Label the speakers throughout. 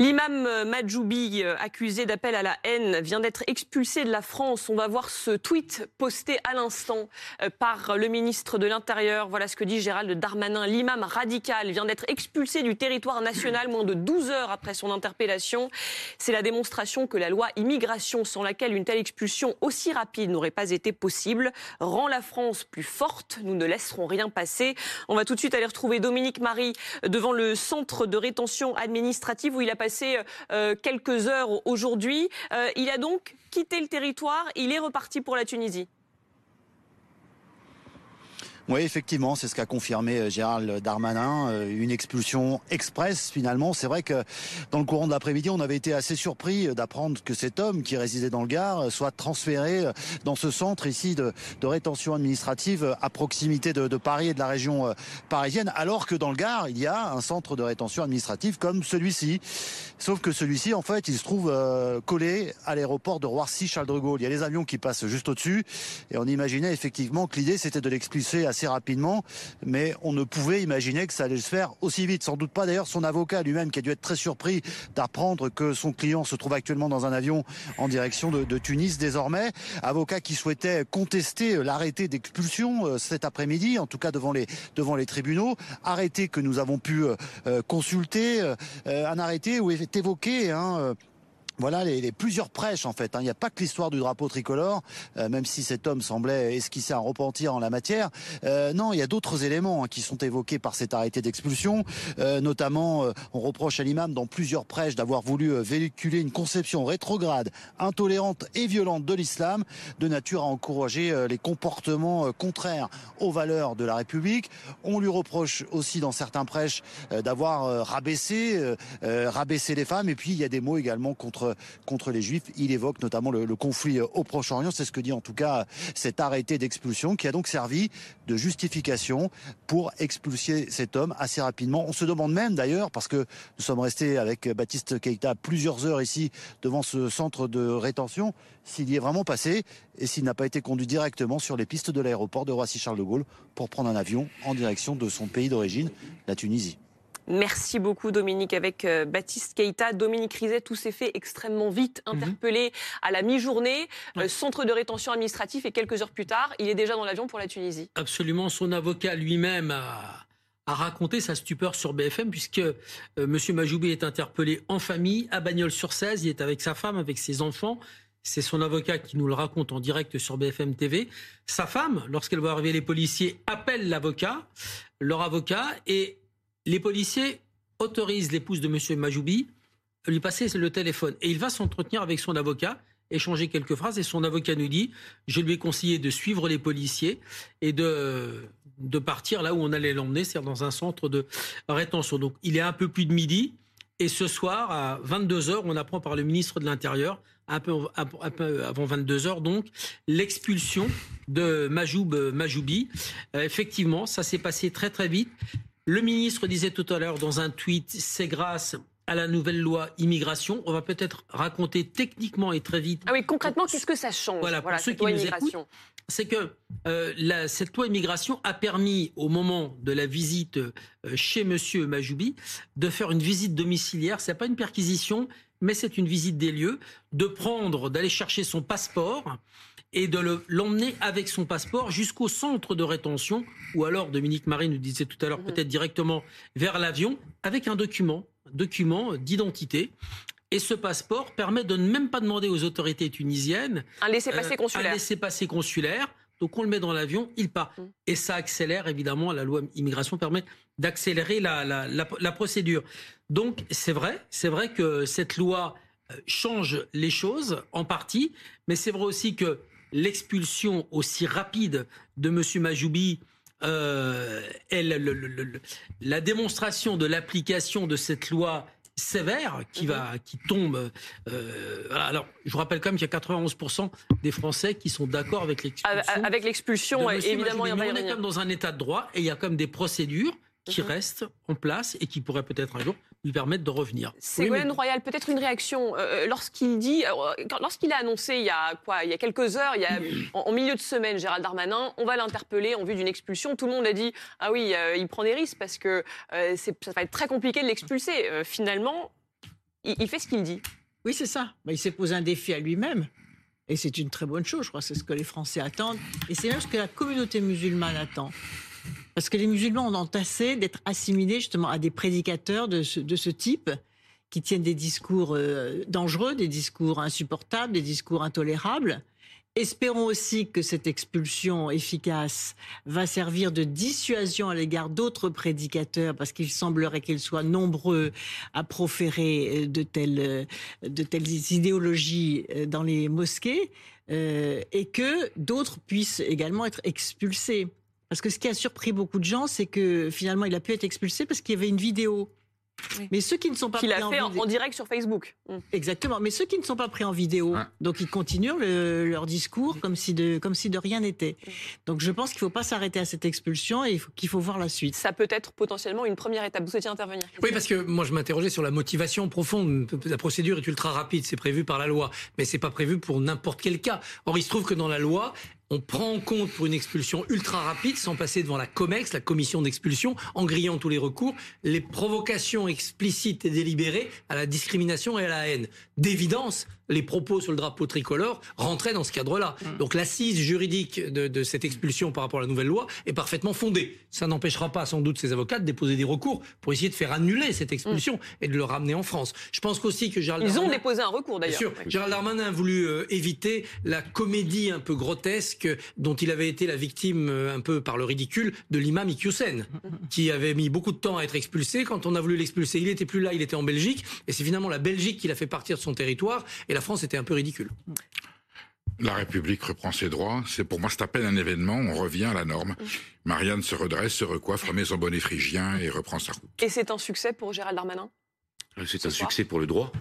Speaker 1: L'imam euh, Majoubi, euh, accusé d'appel à la haine, vient d'être expulsé de la France. On va voir ce tweet posté à l'instant euh, par le ministre de l'Intérieur. Voilà ce que dit Gérald Darmanin. L'imam radical vient d'être expulsé du territoire national moins de 12 heures après son interpellation. C'est la démonstration que la loi immigration, sans laquelle une telle expulsion aussi rapide n'aurait pas été possible, rend la France plus forte. Nous ne laisserons rien passer. On va tout de suite aller retrouver Dominique Marie devant le centre de rétention administrative où il a passé passé euh, quelques heures aujourd'hui. Euh, il a donc quitté le territoire. Il est reparti pour la Tunisie.
Speaker 2: Oui, effectivement, c'est ce qu'a confirmé euh, Gérald Darmanin, euh, une expulsion express finalement. C'est vrai que dans le courant de l'après-midi, on avait été assez surpris euh, d'apprendre que cet homme qui résidait dans le Gard soit transféré dans ce centre ici de, rétention administrative à proximité de, de, Paris et de la région parisienne, alors que dans le Gard, il y a un centre de rétention administrative comme celui-ci. Sauf que celui-ci, en fait, il se trouve collé à l'aéroport de Roissy-Charles de Gaulle. Il y a les avions qui passent juste au-dessus et on imaginait effectivement que l'idée c'était de l'expulser assez rapidement, mais on ne pouvait imaginer que ça allait se faire aussi vite. Sans doute pas d'ailleurs son avocat lui-même qui a dû être très surpris d'apprendre que son client se trouve actuellement dans un avion en direction de, Tunis désormais. Avocat qui souhaitait contester l'arrêté d'expulsion euh, cet après-midi, en tout cas devant les, tribunaux. Arrêté que nous avons pu euh, consulter, euh, un arrêté où est évoqué hein, voilà les, les, plusieurs prêches en fait. Hein. Il n'y a pas que l'histoire du drapeau tricolore, euh, même si cet homme semblait esquisser un repentir en la matière. Euh, non, il y a d'autres éléments hein, qui sont évoqués par cet arrêté d'expulsion. Euh, notamment, on reproche à l'imam dans plusieurs prêches d'avoir voulu véhiculer une conception rétrograde, intolérante et violente de l'islam, de nature à encourager les comportements contraires aux valeurs de la République. On lui reproche aussi dans certains prêches d'avoir rabaissé, rabaissé les femmes. Et puis il y a des mots également contre contre, les Juifs. Il évoque notamment le, conflit au Proche-Orient. C'est ce que dit en tout cas cet arrêté d'expulsion qui a donc servi de justification pour expulser cet homme assez rapidement. On se demande même d'ailleurs, parce que nous sommes restés avec Baptiste Keïta plusieurs heures ici devant ce centre de rétention, s'il y est vraiment passé et s'il n'a pas été conduit directement sur les pistes de l'aéroport de Roissy-Charles de Gaulle pour prendre un avion en direction de son pays d'origine, la Tunisie.
Speaker 1: Merci beaucoup Dominique avec euh, Baptiste Keïta. Dominique Rizet, tout s'est fait extrêmement vite, mhm. interpellé mmh. à la mi-journée, ouais. euh, centre de rétention administratif et quelques heures plus tard, il est déjà dans l'avion pour la Tunisie.
Speaker 3: Absolument, son avocat lui-même a, a, raconté sa stupeur sur BFM puisque euh, M. Majoubi est interpellé en famille à Bagnols-sur-Cèze, il est avec sa femme, avec ses enfants. C'est son avocat qui nous le raconte en direct sur BFM TV. Sa femme, lorsqu'elle voit arriver les policiers, appelle l'avocat, leur avocat, et les policiers autorisent l'épouse de M. Majoubi à lui passer le téléphone. Et il va s'entretenir avec son avocat, échanger quelques phrases. Et son avocat nous dit Je lui ai conseillé de suivre les policiers et de, de partir là où on allait l'emmener, c'est-à-dire dans un centre de rétention. Donc il est un peu plus de midi. Et ce soir, à 22h, on apprend par le ministre de l'Intérieur, un peu, avant 22h, donc, l'expulsion de Majoub Majoubi. Euh, effectivement, ça s'est passé très très vite. Le ministre disait tout à l'heure dans un tweet, c'est grâce à la nouvelle loi immigration. On va peut-être raconter techniquement et très vite.
Speaker 1: Ah oui, concrètement, qu'est-ce que ça change?
Speaker 3: Voilà, pour ceux qui nous écoutent, c'est que euh, la, cette loi immigration a permis, au moment de la visite euh, chez Monsieur Majoubi, de faire une visite domiciliaire. C'est pas une perquisition, mais c'est une visite des lieux, de prendre, d'aller chercher son passeport et de l'emmener avec son passeport jusqu'au centre de rétention, ou alors Dominique Marie nous disait tout à l'heure, mmh. peut-être directement vers l'avion, avec un document, document d'identité. Et ce passeport permet de ne même pas demander aux autorités tunisiennes
Speaker 1: un laissez-passer consulaire.
Speaker 3: Euh, un laissez-passer consulaire. Donc on le met dans l'avion, il part. Mmh. Et ça accélère, évidemment, la loi immigration permet d'accélérer la, la, la, la, procédure. Donc c'est vrai, c'est vrai que cette loi euh, change les choses en partie, mais c'est vrai aussi que l'expulsion aussi rapide de M. Majoubi euh, est le, le, le, la démonstration de l'application de cette loi sévère qui va qui tombe euh, alors je vous rappelle quand même qu'il y a 91% des Français qui sont d'accord avec l'expulsion
Speaker 1: avec l'expulsion évidemment
Speaker 3: Majoubi. on est comme dans un état de droit et il y a comme des procédures qui mmh. restent en place et qui pourraient peut-être un jour lui permettre de revenir.
Speaker 1: Ségolène oui, mais... Royal, peut-être une réaction euh, lorsqu'il dit, euh, lorsqu'il a annoncé il y a quoi, il y a quelques heures, il y a en, en milieu de semaine, Gérald Darmanin, on va l'interpeller en vue d'une expulsion. Tout le monde a dit ah oui, euh, il prend des risques parce que ça va être très compliqué de l'expulser. finalement, il, fait ce qu'il dit.
Speaker 4: Oui, c'est ça. il s'est posé un défi à lui-même. Et c'est une très bonne chose, je crois. C'est ce que les Français attendent. Et c'est même ce que la communauté musulmane attend. Parce que les musulmans ont entassé d'être assimilés justement à des prédicateurs de ce, type qui tiennent des discours euh, dangereux, des discours insupportables, des discours intolérables. Espérons aussi que cette expulsion efficace va servir de dissuasion à l'égard d'autres prédicateurs, parce qu'il semblerait qu'ils soient nombreux à proférer euh, euh, de telles idéologies dans les mosquées, et que d'autres puissent également être expulsés. Parce que ce qui a surpris beaucoup de gens, c'est que finalement, il a pu être expulsé parce qu'il y avait une vidéo mais ceux qui ne sont pas
Speaker 1: pris en, en, direct sur Facebook.
Speaker 4: Mm. Exactement. Mais ceux qui ne sont pas pris en vidéo, donc ils continuent leur discours comme si de comme si de rien n'était. Mm. Donc je pense qu'il ne faut pas s'arrêter à cette expulsion et qu'il faut voir la suite.
Speaker 1: Ça peut être potentiellement une première étape. Vous souhaitiez intervenir
Speaker 5: Oui, parce que moi je m'interrogeais sur la motivation profonde. La procédure est ultra rapide, c'est prévu par la loi, mais c'est pas prévu pour n'importe quel cas. Or il se trouve que dans la loi, on prend en compte pour une expulsion ultra rapide, sans passer devant la COMEX, la commission d'expulsion, en grillant tous les recours, les provocations explicites et délibérées à la discrimination et à la haine. D'évidence, les propos sur le drapeau tricolore rentraient dans ce cadre-là. Mm. Donc l'assise juridique de, cette expulsion par rapport à la nouvelle loi est parfaitement fondée. Ça n'empêchera pas sans doute ces avocats de déposer des recours pour essayer de faire annuler cette expulsion mm. et de le ramener en France. Je pense qu'aussi que Gérald
Speaker 1: Ils ont déposé un recours d'ailleurs.
Speaker 5: Bien sûr. Gérald Darmanin a voulu euh, éviter la comédie un peu grotesque dont il avait été la victime euh, un peu par le ridicule de l'imam Iqiyoussen, qui avait mis beaucoup de temps à être expulsé. Quand on a voulu l'expulser, il n'était plus là, il était en Belgique. Et c'est finalement la Belgique qui l'a fait partir de son territoire. Et la France était un peu ridicule.
Speaker 6: La République reprend ses droits. C'est pour moi, c'est à peine un événement. On revient à la norme. Marianne se redresse, se recoiffe, remet son bonnet phrygien et reprend sa route.
Speaker 1: Et c'est un succès pour Gérald Darmanin?
Speaker 7: C'est un succès pour le droit.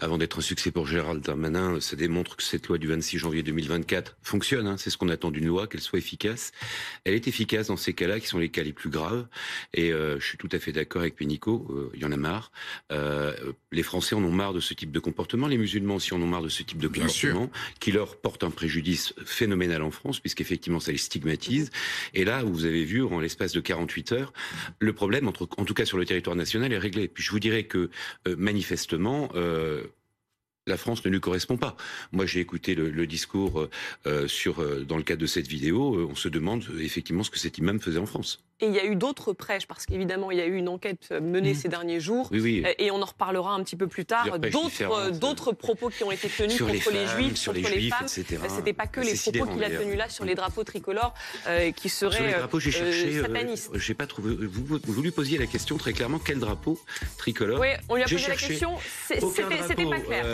Speaker 7: Avant d'être un succès pour Gérald Darmanin, ça démontre que cette loi du 26 janvier 2024 fonctionne. Hein. C'est ce qu'on attend d'une loi, qu'elle soit efficace. Elle est efficace dans ces cas-là, qui sont les cas les plus graves. Et euh, je suis tout à fait d'accord avec Pénicaud, euh, il y en a marre. Euh, les Français en ont marre de ce type de comportement. Les musulmans aussi en ont marre de ce type de comportement, qui leur porte un préjudice phénoménal en France, puisqu'effectivement ça les stigmatise. Et là, vous avez vu, en l'espace de 48 heures, le problème, entre, en tout cas sur le territoire national, est réglé. Puis je vous dirais que manifestement, euh, la France ne lui correspond pas. Moi, j'ai écouté le, discours euh, sur dans le cadre de cette vidéo. on se demande effectivement ce que cet imam faisait en France.
Speaker 1: Et il y a eu d'autres prêches, parce qu'évidemment, il y a eu une enquête menée mmh. ces derniers jours. Et on en reparlera un petit peu plus tard. D'autres propos qui ont été tenus contre les, juifs,
Speaker 7: sur
Speaker 1: contre
Speaker 7: les,
Speaker 1: femmes. C'était pas que les propos qu'il a tenus là sur les drapeaux tricolores qui seraient sur les drapeaux, j'ai cherché, satanistes.
Speaker 7: j'ai pas trouvé. Vous, vous, lui posiez la question très clairement quel drapeau tricolore
Speaker 1: Oui, on lui a posé la question. C'était pas clair.